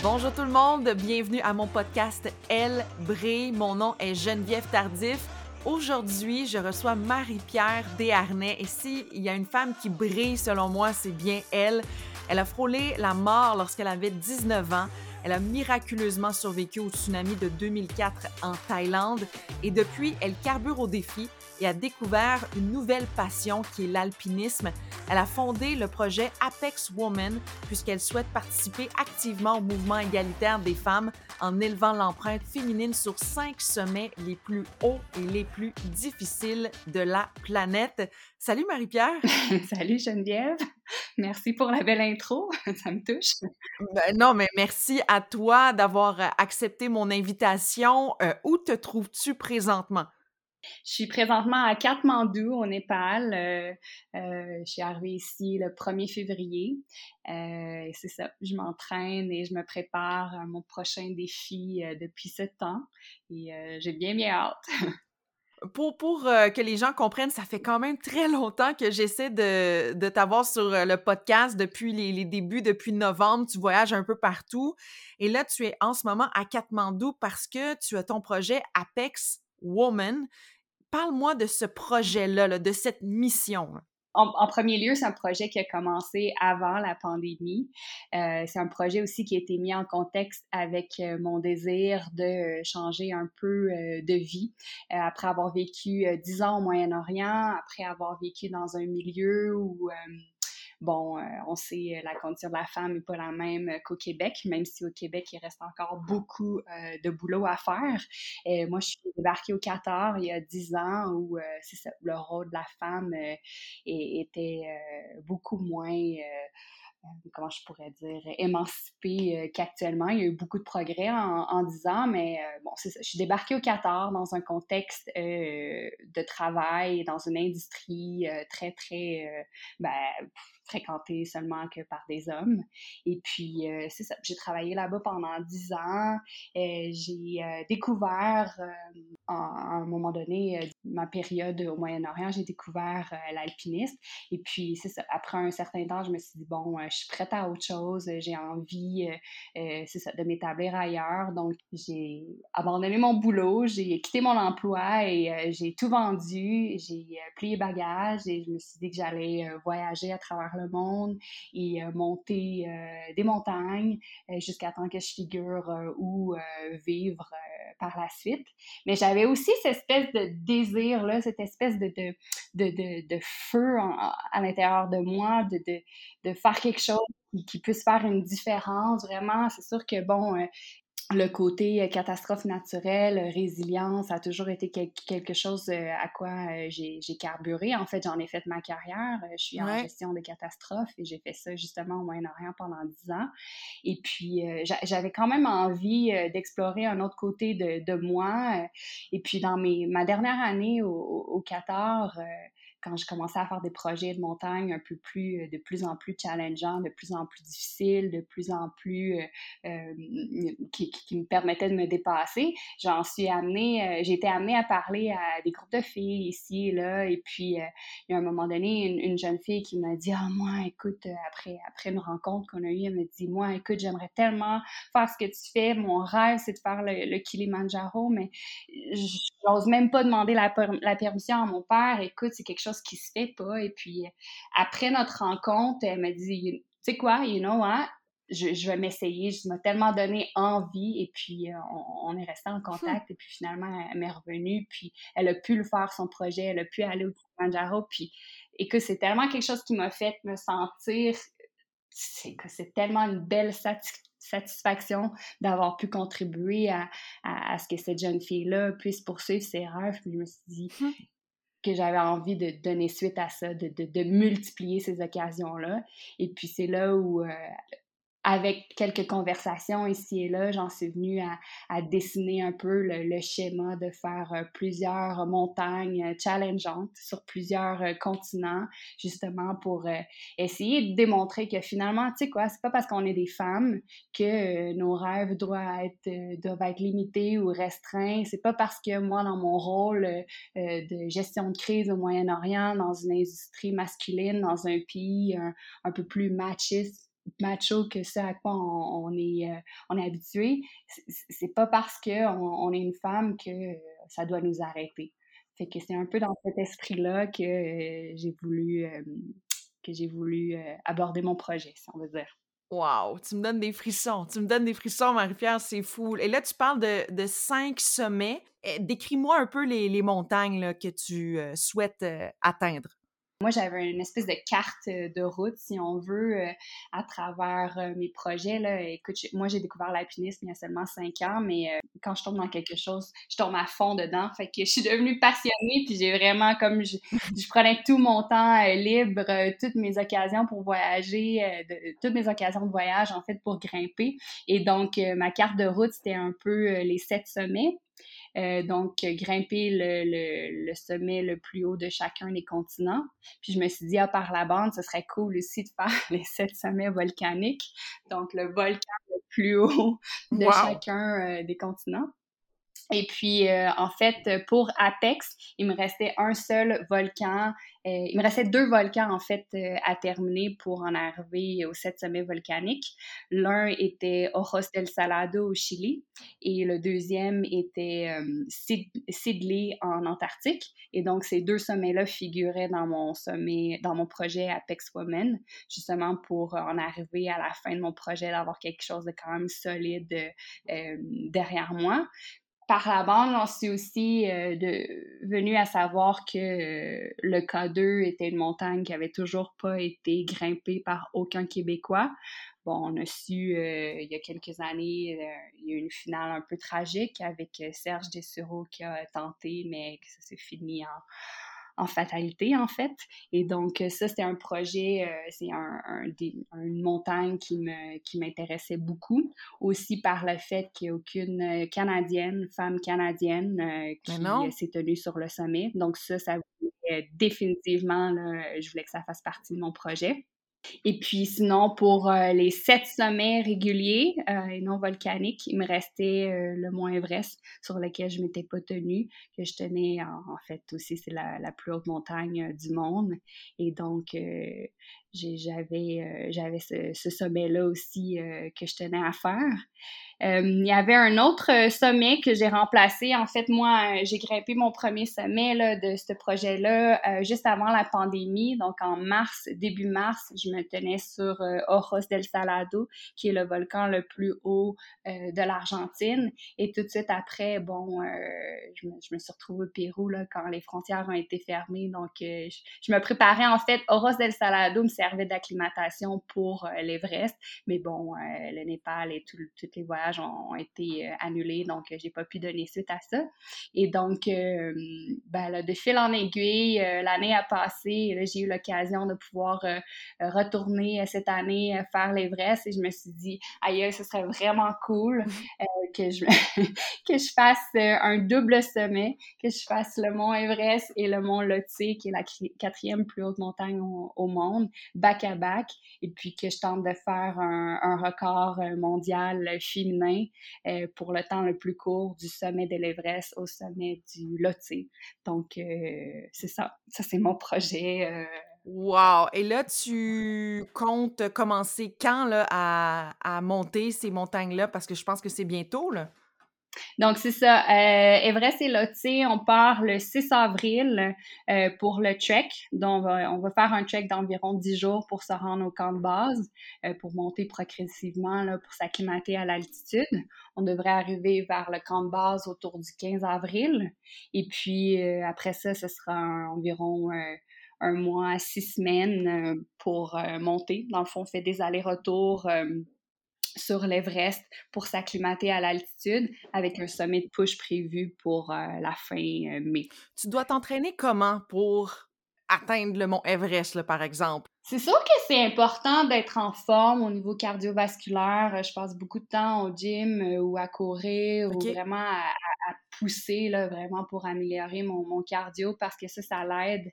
Bonjour tout le monde, bienvenue à mon podcast Elle brille. Mon nom est Geneviève Tardif. Aujourd'hui, je reçois Marie-Pierre Desharnais et s'il y a une femme qui brille selon moi, c'est bien elle. Elle a frôlé la mort lorsqu'elle avait 19 ans. Elle a miraculeusement survécu au tsunami de 2004 en Thaïlande et depuis, elle carbure au défi et a découvert une nouvelle passion qui est l'alpinisme. Elle a fondé le projet Apex Woman puisqu'elle souhaite participer activement au mouvement égalitaire des femmes en élevant l'empreinte féminine sur cinq sommets les plus hauts et les plus difficiles de la planète. Salut Marie-Pierre. Salut Geneviève. Merci pour la belle intro. Ça me touche. Ben non, mais merci à toi d'avoir accepté mon invitation. Euh, où te trouves-tu présentement? Je suis présentement à Katmandou, au Népal. Euh, euh, je suis arrivée ici le 1er février. Euh, c'est ça, je m'entraîne et je me prépare à mon prochain défi depuis ce temps. Et j'ai bien, bien hâte. Pour, pour que les gens comprennent, ça fait quand même très longtemps que j'essaie de, de t'avoir sur le podcast depuis les, les, débuts, depuis novembre. Tu voyages un peu partout. Et là, tu es en ce moment à Katmandou parce que tu as ton projet Apex Woman parle-moi de ce projet-là, de cette mission. En, premier lieu, c'est un projet qui a commencé avant la pandémie. Euh, c'est un projet aussi qui a été mis en contexte avec euh, mon désir de changer un peu euh, de vie. après avoir vécu dix ans au Moyen-Orient, après avoir vécu dans un milieu où Bon, euh, on sait euh, la condition de la femme n'est pas la même qu'au Québec, même si au Québec, il reste encore beaucoup euh, de boulot à faire. Et moi, je suis débarquée au Qatar il y a dix ans où c'est le rôle de la femme était beaucoup moins comment je pourrais dire, émancipée qu'actuellement. Il y a eu beaucoup de progrès en, dix ans, mais bon, c'est ça. Je suis débarquée au Qatar dans un contexte de travail, dans une industrie très, très, ben, fréquentée seulement que par des hommes. Et puis, euh, c'est ça, j'ai travaillé là-bas pendant dix ans. et j'ai euh, découvert, euh, à un moment donné, ma période au Moyen-Orient, j'ai découvert l'alpinisme. Et puis, c'est ça, après un certain temps, je me suis dit, bon, je suis prête à autre chose, j'ai envie, c'est ça, de m'établir ailleurs. Donc, j'ai abandonné mon boulot, j'ai quitté mon emploi et j'ai tout vendu, j'ai plié bagages et je me suis dit que j'allais voyager à travers le monde et euh, monter euh, des montagnes euh, jusqu'à temps que je figure où vivre par la suite. Mais j'avais aussi cette espèce de désir-là, cette espèce de, de, de, de, feu à l'intérieur de moi, de, de, faire quelque chose qui, puisse faire une différence. Vraiment, c'est sûr que, bon, le côté euh, catastrophe naturelle, résilience a toujours été quelque chose euh, à quoi euh, j'ai carburé. En fait, j'en ai fait ma carrière. Je suis en gestion de catastrophes et j'ai fait ça justement au Moyen-Orient pendant dix ans. Et puis, j'avais quand même envie d'explorer un autre côté de, de, moi. Et puis, dans mes, ma dernière année au, au Qatar, quand je commençais à faire des projets de montagne un peu plus, euh, de plus en plus challengeants, de plus en plus difficiles, de plus en plus euh, euh qui, me permettaient de me dépasser, j'en suis amenée, j'ai été amenée à parler à des groupes de filles ici et là, et puis il y a un moment donné, une, jeune fille qui m'a dit, ah moi, écoute, après, après une rencontre qu'on a eue, elle m'a dit, moi, écoute, j'aimerais tellement faire ce que tu fais, mon rêve, c'est de faire le, le Kilimanjaro, mais j'ose même pas demander la, la permission à mon père, écoute, c'est quelque chose qui se fait pas. Et puis, après notre rencontre, elle m'a dit, tu sais quoi, you know what? Je, vais m'essayer. Je m'a tellement donné envie et puis euh, on, est resté en contact et puis finalement elle m'est revenue puis elle a pu le faire son projet, elle a pu aller au Kilimanjaro puis et que c'est tellement quelque chose qui m'a fait me sentir c'est que c'est tellement une belle satisfaction d'avoir pu contribuer à, à, ce que cette jeune fille-là puisse poursuivre ses rêves. Puis je me suis dit, que j'avais envie de donner suite à ça, de, de, de multiplier ces occasions-là. Et puis c'est là où euh, avec quelques conversations ici et là, j'en suis venue à, dessiner un peu le, schéma de faire euh, plusieurs montagnes euh, challengeantes sur plusieurs euh, continents, justement pour essayer de démontrer que finalement, tu sais quoi, c'est pas parce qu'on est des femmes que nos rêves doivent être, limités ou restreints. C'est pas parce que moi, dans mon rôle de gestion de crise au Moyen-Orient, dans une industrie masculine, dans un pays un peu plus machiste, macho que ce à quoi on, est, on est habitué, c'est pas parce qu'on on est une femme que ça doit nous arrêter. Fait que c'est un peu dans cet esprit-là que j'ai voulu, que j'ai voulu aborder mon projet, si on veut dire. Wow, tu me donnes des frissons. Tu me donnes des frissons, Marie-Pierre, c'est fou. Et là, tu parles de, de cinq sommets. Eh, décris-moi un peu les, les montagnes là, que tu souhaites atteindre. Moi, j'avais une espèce de carte euh, de route, si on veut, euh, à travers euh, mes projets. Là. Écoute, moi, j'ai découvert l'alpinisme il y a seulement cinq ans, mais quand je tombe dans quelque chose, je tombe à fond dedans. Fait que je suis devenue passionnée, puis j'ai vraiment, comme je, je, prenais tout mon temps libre, toutes mes occasions pour voyager, toutes mes occasions de voyage, en fait, pour grimper. Et donc, ma carte de route, c'était un peu les sept sommets. Euh, donc, grimper le, sommet le plus haut de chacun des continents. Puis je me suis dit, ah, par la bande, ce serait cool aussi de faire les sept sommets volcaniques. Donc, le volcan le plus haut de chacun euh, des continents. Et puis, euh, en fait, pour Apex, il me restait un seul volcan. Euh, il me restait deux volcans, en fait, euh, à terminer pour en arriver au sept sommets volcaniques. L'un était Ojos del Salado au Chili et le deuxième était Sidley en Antarctique. Et donc, ces deux sommets-là figuraient dans mon sommet, dans mon projet Apex Women, justement pour en arriver à la fin de mon projet, d'avoir quelque chose de quand même solide derrière moi par la bande, on s'est aussi euh, venu à savoir que euh, le K2 était une montagne qui avait toujours pas été grimpée par aucun Québécois. Bon, on a su euh, il y a quelques années, il y a eu une finale un peu tragique avec Serge Dessureau qui a tenté, mais que ça s'est fini en, en fatalité, en fait. Et donc, ça, c'était un projet, euh, c'est un, une montagne qui, me, qui m'intéressait beaucoup. Aussi par le fait qu'il n'y a aucune euh, Canadienne, femme canadienne, euh, qui s'est tenue sur le sommet. Donc, ça, ça définitivement, je voulais que ça fasse partie de mon projet. Et puis sinon, pour euh, les sept sommets réguliers euh, et non volcaniques, il me restait euh, le mont Everest sur lequel je m'étais pas tenue, que je tenais en, fait aussi, c'est la, plus haute montagne du monde. Et donc, j'avais j'avais ce, sommet-là aussi que je tenais à faire. Euh, il y avait un autre euh, sommet que j'ai remplacé. En fait, moi, euh, j'ai grimpé mon premier sommet là, de ce projet-là juste avant la pandémie. Donc, en mars, début mars, je me tenais sur Ojos del Salado, qui est le volcan le plus haut de l'Argentine. Et tout de suite après, bon, je me, je, me, suis retrouvée au Pérou là, quand les frontières ont été fermées. Donc, je, me préparais, en fait, Ojos del Salado servait d'acclimatation pour l'Everest. Mais bon, le Népal et tous les voyages ont, été euh, annulés, donc euh, j'ai pas pu donner suite à ça. Et donc, euh, ben, de fil en aiguille, l'année a passé, j'ai eu l'occasion de pouvoir retourner cette année faire l'Everest et je me suis dit, aïe, ce serait vraiment cool que, je, que je fasse un double sommet, que je fasse le mont Everest et le mont Lhotse, qui est la quatrième plus haute montagne au, monde, back à back, et puis que je tente de faire un, record mondial féminin euh, pour le temps le plus court du sommet de l'Everest au sommet du Lhotse. Donc, euh, c'est ça. Ça, c'est mon projet. Euh. Wow! Et là, tu comptes commencer quand là, à, à monter ces montagnes-là? Parce que je pense que c'est bientôt, là. Donc, c'est ça. Euh, Everest et Lhotse, on part le 6 avril euh, pour le trek. Donc, on va, faire un trek d'environ 10 jours pour se rendre au camp de base, euh, pour monter progressivement, pour s'acclimater à l'altitude. On devrait arriver vers le camp de base autour du 15 avril. Et puis, après ça, ce sera environ un mois à six semaines pour monter. Dans le fond, on fait des allers-retours sur l'Everest pour s'acclimater à l'altitude avec un sommet de push prévu pour euh, la fin euh, mai. Tu dois t'entraîner comment pour atteindre le mont Everest, par exemple? C'est sûr que c'est important d'être en forme au niveau cardiovasculaire. Je passe beaucoup de temps au gym euh, ou à courir ou vraiment à, pousser là, vraiment pour améliorer mon, cardio parce que ça, ça l'aide,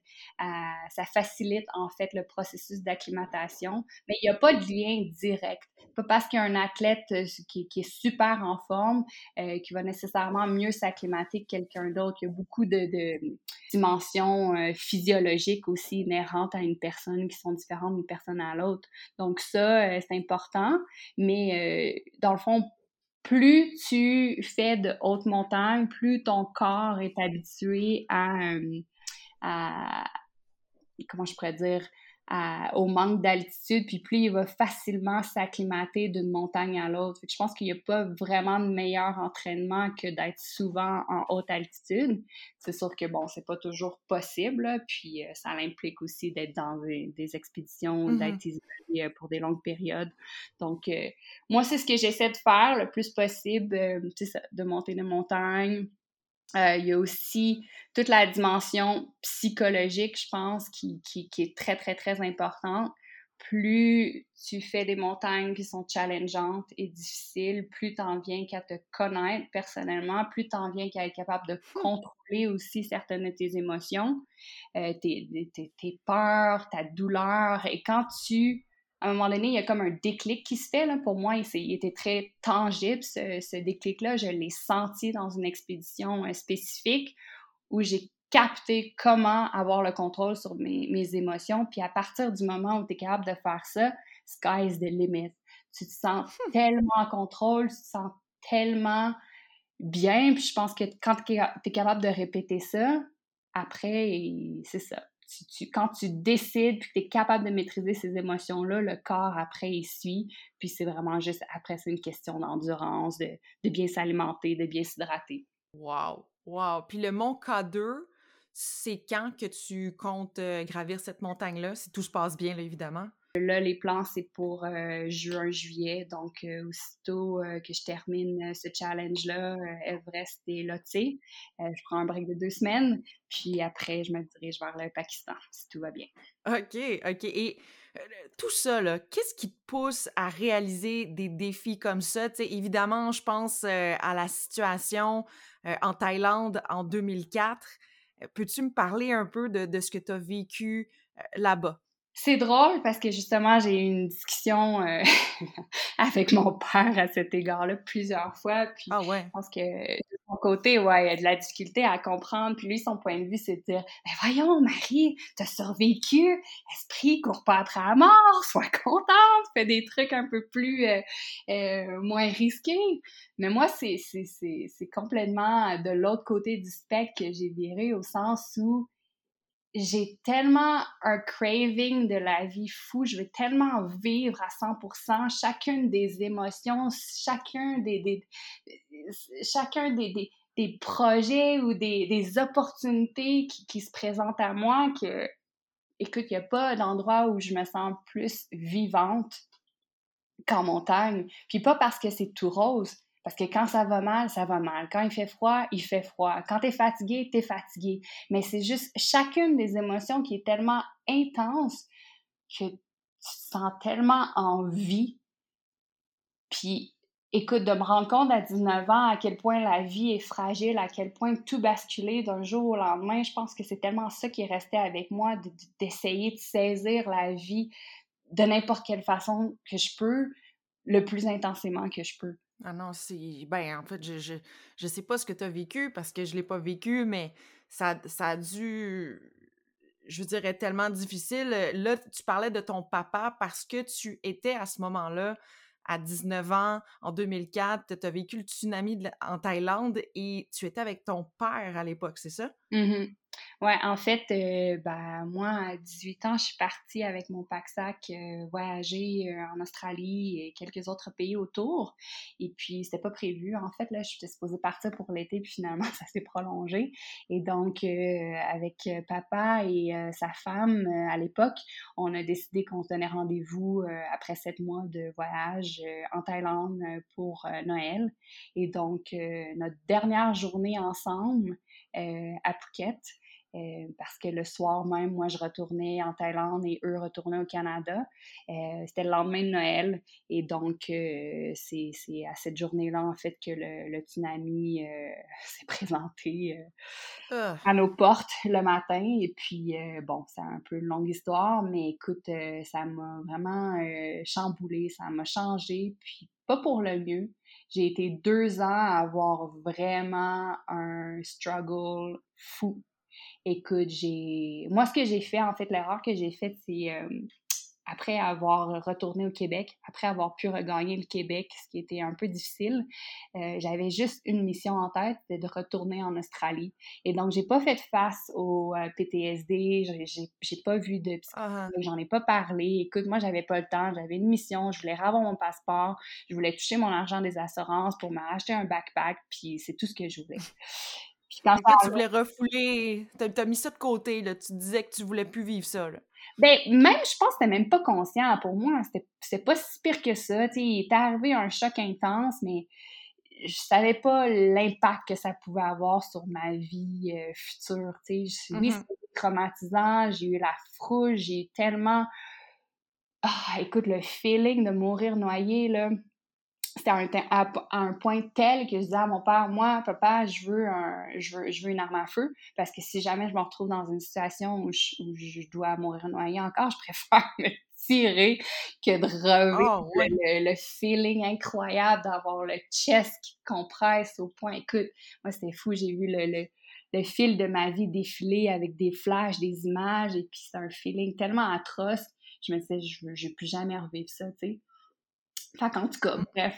ça facilite en fait le processus d'acclimatation. Mais il n'y a pas de lien direct. Pas parce qu'il y a un athlète euh, qui, est super en forme euh, qui va nécessairement mieux s'acclimater que quelqu'un d'autre. Il y a beaucoup de, de dimensions euh, physiologiques aussi inhérentes à une personne qui sont différentes d'une personne à l'autre. Donc ça, c'est important. Mais dans le fond, plus tu fais de hautes montagnes, plus ton corps est habitué à, euh, comment je pourrais dire, au manque d'altitude, puis plus il va facilement s'acclimater d'une montagne à l'autre. Je pense qu'il n'y a pas vraiment de meilleur entraînement que d'être souvent en haute altitude. C'est sûr que, bon, c'est pas toujours possible, puis euh, ça implique aussi d'être dans des, expéditions, mm-hmm. d'être isolé euh, pour des longues périodes. Donc, euh, moi, c'est ce que j'essaie de faire le plus possible, de monter des montagnes, euh, il y a aussi toute la dimension psychologique, je pense, qui, qui, qui, est très, très, très importante. Plus tu fais des montagnes qui sont challengeantes et difficiles, plus tu en viens qu'à te connaître personnellement, plus tu en viens qu'à être capable de contrôler aussi certaines de tes émotions, euh, tes, tes, tes peurs, ta douleur. Et quand tu à un moment donné, il y a comme un déclic qui se fait. Là. Pour moi, il, était très tangible, ce, déclic-là. Je l'ai senti dans une expédition euh, spécifique où j'ai capté comment avoir le contrôle sur mes, émotions. Puis à partir du moment où tu es capable de faire ça, sky is the limit. Tu te sens hmm. tellement en contrôle, tu te sens tellement bien. Puis je pense que quand tu es capable de répéter ça, après, c'est ça quand tu décides puis que tu es capable de maîtriser ces émotions-là, le corps après il suit. Puis c'est vraiment juste après, c'est une question d'endurance, de, bien s'alimenter, de bien s'hydrater. Wow! Wow! Puis le mont K2, c'est quand que tu comptes euh, gravir cette montagne-là, si tout se passe bien, évidemment? Là, les plans, c'est pour euh, juin, juillet. Donc, euh, aussitôt euh, que je termine ce challenge-là, Everest et Lhotse, je prends un break de deux semaines. Puis après, je me dirige vers le Pakistan, si tout va bien. OK, OK. Et tout ça, qu'est-ce qui te pousse à réaliser des défis comme ça? sais, évidemment, je pense à la situation en Thaïlande en 2004. Peux-tu me parler un peu de, de ce que tu as vécu là-bas? C'est drôle parce que justement, j'ai eu une discussion euh, avec mon père à cet égard-là plusieurs fois. Puis ah ouais. je pense que de son côté, ouais, il a de la difficulté à comprendre. Puis lui, son point de vue, c'est de dire Ben voyons, Marie, t'as survécu, esprit, cours pas après la mort, sois contente, fais des trucs un peu plus euh, euh, moins risqués. Mais moi, c'est complètement de l'autre côté du spectre que j'ai viré au sens où j'ai tellement un craving de la vie fou, je veux tellement vivre à 100% chacune des émotions, chacun des, chacun des, des, des, projets ou des, des opportunités qui, qui, se présentent à moi que, écoute, il n'y a pas d'endroit où je me sens plus vivante qu'en montagne. Puis pas parce que c'est tout rose, parce que quand ça va mal, ça va mal. Quand il fait froid, il fait froid. Quand tu es fatigué, tu es fatigué. Mais c'est juste chacune des émotions qui est tellement intense que tu te sens tellement en vie. Puis, écoute, de me rendre compte à 19 ans à quel point la vie est fragile, à quel point tout basculer d'un jour au lendemain, je pense que c'est tellement ça qui est resté avec moi, d'essayer de saisir la vie de n'importe quelle façon que je peux, le plus intensément que je peux. Ah non, c'est. Ben, en fait, je, je, je sais pas ce que tu as vécu parce que je l'ai pas vécu, mais ça, ça a dû. Je dirais tellement difficile. Là, tu parlais de ton papa parce que tu étais à ce moment-là, à 19 ans, en 2004, tu as vécu le tsunami en Thaïlande et tu étais avec ton père à l'époque, c'est ça? Mmh Ouais, en fait, euh, ben, moi, à 18 ans, je suis partie avec mon pack-sac euh, voyager euh, en Australie et quelques autres pays autour. Et puis, c'était pas prévu. En fait, là, je suis supposée partir pour l'été, puis finalement, ça s'est prolongé. Et donc, avec papa et sa femme, à l'époque, on a décidé qu'on se donnait rendez-vous après sept mois de voyage en Thaïlande pour Noël. Et donc, notre dernière journée ensemble à Phuket, euh, parce que le soir même, moi, je retournais en Thaïlande et eux retournaient au Canada. Euh, c'était le lendemain de Noël et donc c'est à cette journée-là, en fait, que le, tsunami s'est présenté ah. à nos portes le matin. Et puis, bon, c'est un peu une longue histoire, mais écoute, ça m'a vraiment chamboulé, ça m'a changé, puis pas pour le mieux. J'ai été deux ans à avoir vraiment un struggle fou. Écoute, j'ai. Moi, ce que j'ai fait, en fait, l'erreur que j'ai faite, c'est euh, après avoir retourné au Québec, après avoir pu regagner le Québec, ce qui était un peu difficile, euh, j'avais juste une mission en tête, c'était de retourner en Australie. Et donc, j'ai pas fait face au euh, PTSD, j'ai pas vu de psychologue, uh-huh. j'en ai pas parlé. Écoute, moi, j'avais pas le temps, j'avais une mission, je voulais avoir mon passeport, je voulais toucher mon argent des assurances pour m'acheter un backpack, puis c'est tout ce que je voulais. Quand tu voulais refouler, t'as as mis ça de côté, là. tu disais que tu voulais plus vivre ça. Là. Ben, même, je pense que c'était même pas conscient pour moi. C'était pas si pire que ça. sais il est arrivé un choc intense, mais je savais pas l'impact que ça pouvait avoir sur ma vie euh, future. Oui, mm-hmm. c'était traumatisant, j'ai eu la frousse, j'ai eu tellement. Ah, écoute, le feeling de mourir noyé, là c'était à, un point tel que je disais à mon père, moi, papa, je veux, un, je veux, je veux une arme à feu, parce que si jamais je me retrouve dans une situation où je, où je dois mourir noyé encore, je préfère me tirer que de revivre ah, le, feeling incroyable d'avoir le chest qui compresse au point. Écoute, moi, c'était fou, j'ai vu le, le, le, fil de ma vie défiler avec des flashs, des images, et puis c'est un feeling tellement atroce. Je me disais, je veux, je veux plus jamais revivre ça, tu sais. Fait qu'en tout cas, bref,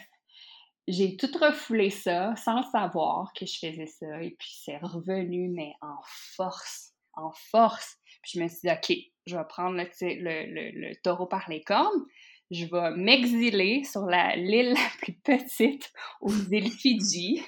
j'ai tout refoulé ça sans savoir que je faisais ça. Et puis c'est revenu, mais en force, en force. Puis je me suis dit, OK, je vais prendre le, le, le, taureau par les cornes. Je vais m'exiler sur l'île la, plus petite aux îles Fidji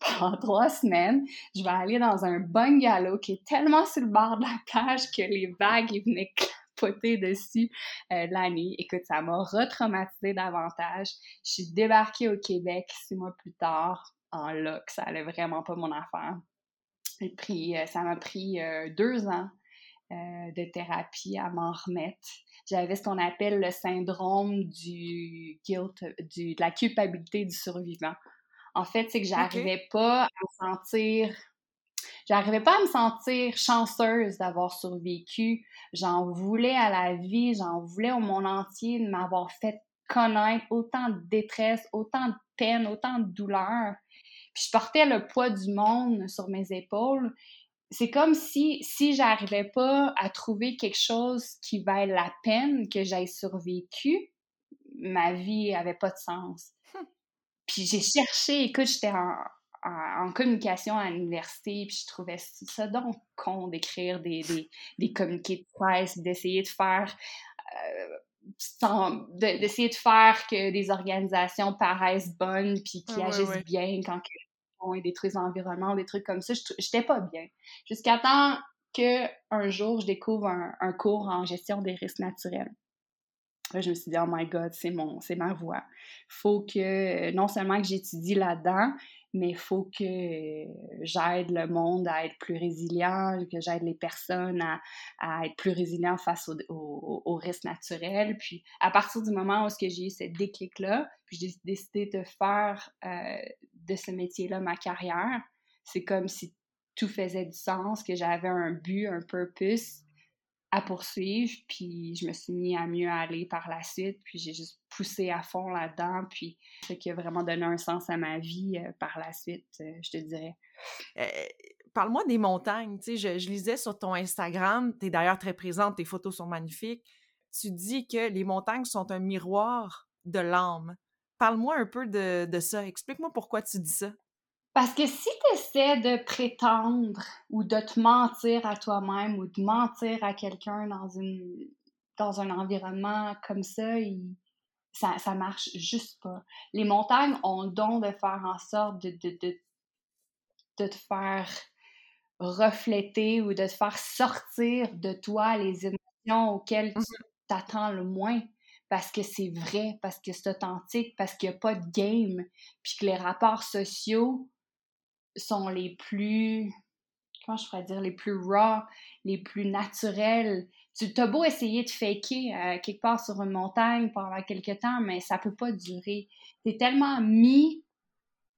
pendant trois semaines. Je vais aller dans un bungalow qui est tellement sur le bord de la plage que les vagues ils venaient poté dessus euh, l'année. Écoute, ça m'a retraumatisé davantage. Je suis débarquée au Québec six mois plus tard en loc. Ça allait vraiment pas mon affaire. Et puis, euh, ça m'a pris euh, deux ans de thérapie à m'en remettre. J'avais ce qu'on appelle le syndrome du guilt, du, de la culpabilité du survivant. En fait, c'est que j'arrivais pas à me sentir J'arrivais pas à me sentir chanceuse d'avoir survécu. J'en voulais à la vie, j'en voulais au monde entier de m'avoir fait connaître autant de détresse, autant de peine, autant de douleur. Puis je portais le poids du monde sur mes épaules. C'est comme si, si j'arrivais pas à trouver quelque chose qui vaille la peine que j'aille survécu, ma vie avait pas de sens. Hum. Puis j'ai cherché, écoute, j'étais en, en, communication à l'université, puis je trouvais ça donc con d'écrire des, des, des, communiqués de presse, d'essayer de faire euh, d'essayer de faire que des organisations paraissent bonnes puis qui agissent bien quand ils détruisent l'environnement, des trucs comme ça. J'étais pas bien. Jusqu'à temps que un jour, je découvre un, un, cours en gestion des risques naturels. Là, je me suis dit, oh my God, c'est mon, c'est ma voie. Faut que, non seulement que j'étudie là-dedans, mais il faut que j'aide le monde à être plus résilient, que j'aide les personnes à, être plus résilients face aux risques naturels. Puis à partir du moment où j'ai eu ce déclic-là, puis j'ai décidé de faire euh, de ce métier-là ma carrière, c'est comme si tout faisait du sens, que j'avais un but, un purpose, à poursuivre, puis je me suis mis à mieux aller par la suite, puis j'ai juste poussé à fond là-dedans, puis ce qui a vraiment donné un sens à ma vie euh, par la suite, euh, je te dirais. Euh, parle-moi des montagnes, tu sais, je, lisais sur ton Instagram, tu es d'ailleurs très présente, tes photos sont magnifiques, tu dis que les montagnes sont un miroir de l'âme. Parle-moi un peu de, de ça, explique-moi pourquoi tu dis ça. Parce que si tu essaies de prétendre ou de te mentir à toi-même ou de mentir à quelqu'un dans, une, dans un environnement comme ça, ça, ça marche juste pas. Les montagnes ont le don de faire en sorte de, de, de, de te faire refléter ou de te faire sortir de toi les émotions auxquelles tu mmh t'attends le moins parce que c'est vrai, parce que c'est authentique, parce qu'il n'y a pas de game, puis que les rapports sociaux sont les plus comment je pourrais dire, les plus raw, les plus naturels. Tu as beau essayer de faker euh, quelque part sur une montagne pendant quelques temps, mais ça peut pas durer. Tu es tellement mis,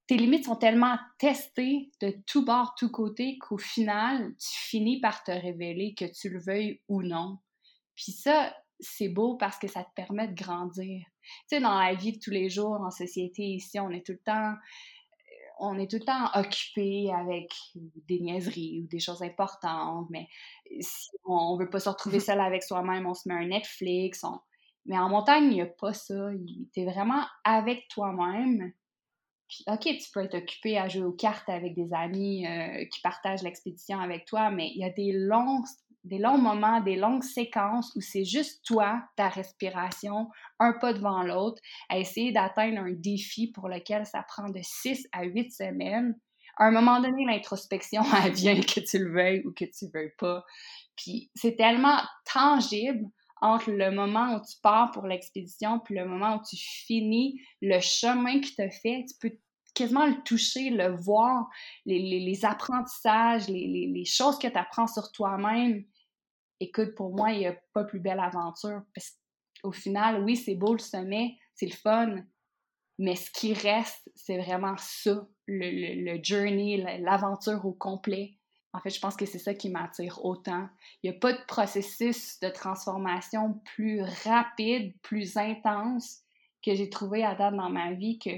tes limites sont tellement testées de tout bord, tout côté, qu'au final, tu finis par te révéler que tu le veuilles ou non. Puis ça, c'est beau parce que ça te permet de grandir. Tu sais, dans la vie de tous les jours, en société, ici, on est tout le temps on est tout le temps occupé avec des niaiseries ou des choses importantes, mais si on ne veut pas se retrouver seul avec soi-même, on se met un Netflix. Mais en montagne, il n'y a pas ça. Tu es vraiment avec toi-même. OK, tu peux être occupé à jouer aux cartes avec des amis euh, qui partagent l'expédition avec toi, mais il y a des longs des longs moments, des longues séquences où c'est juste toi, ta respiration, un pas devant l'autre, à essayer d'atteindre un défi pour lequel ça prend de 6 à 8 semaines. À un moment donné, l'introspection, elle vient que tu le veuilles ou que tu ne veuilles pas. Puis c'est tellement tangible entre le moment où tu pars pour l'expédition puis le moment où tu finis le chemin tu as fait. Tu peux quasiment le toucher, le voir, les, apprentissages, les, choses que tu apprends sur toi-même. Écoute, pour moi, il n'y a pas plus belle aventure. Parce qu'au final, oui, c'est beau le sommet, c'est le fun, mais ce qui reste, c'est vraiment ça, le, le journey, l'aventure au complet. En fait, je pense que c'est ça qui m'attire autant. Il n'y a pas de processus de transformation plus rapide, plus intense que j'ai trouvé à date dans ma vie que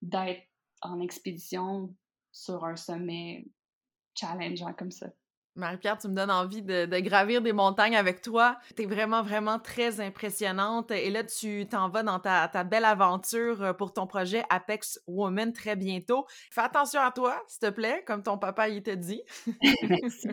d'être en expédition sur un sommet challengeant comme ça. Marie-Pierre, tu me donnes envie de, gravir des montagnes avec toi. Tu es vraiment, vraiment très impressionnante. Et là, tu t'en vas dans ta, ta, belle aventure euh, pour ton projet Apex Woman très bientôt. Fais attention à toi, s'il te plaît, comme ton papa il t'a dit. Merci.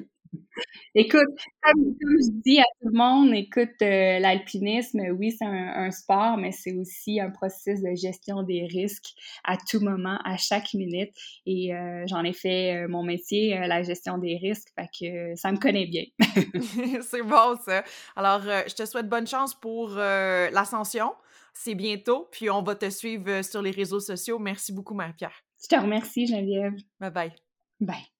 Écoute, comme, je dis à tout le monde, écoute, euh, l'alpinisme, oui, c'est un, sport, mais c'est aussi un processus de gestion des risques à tout moment, à chaque minute. Et euh, j'en ai fait euh, mon métier, la gestion des risques, fait que ça me connaît bien. c'est bon, ça. Alors, je te souhaite bonne chance pour l'ascension. C'est bientôt, puis on va te suivre sur les réseaux sociaux. Merci beaucoup, Marie-Pierre. Je te remercie, Geneviève. Bye bye. Bye.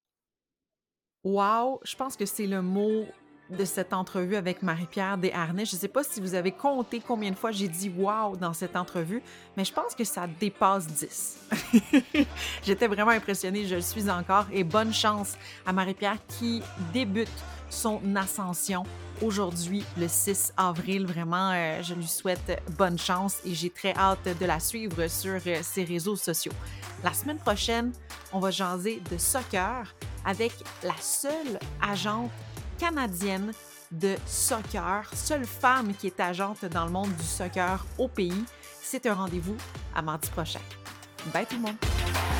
Wow, je pense que c'est le mot de cette entrevue avec Marie-Pierre Desharnais. Je ne sais pas si vous avez compté combien de fois j'ai dit wow dans cette entrevue, mais je pense que ça dépasse 10. J'étais vraiment impressionnée, je le suis encore, et bonne chance à Marie-Pierre qui débute son ascension aujourd'hui, le 6 avril. Vraiment, euh, je lui souhaite bonne chance et j'ai très hâte de la suivre sur euh, ses réseaux sociaux. La semaine prochaine, on va jaser de soccer avec la seule agente canadienne de soccer, seule femme qui est agente dans le monde du soccer au pays. C'est un rendez-vous à mardi prochain. Bye tout le monde!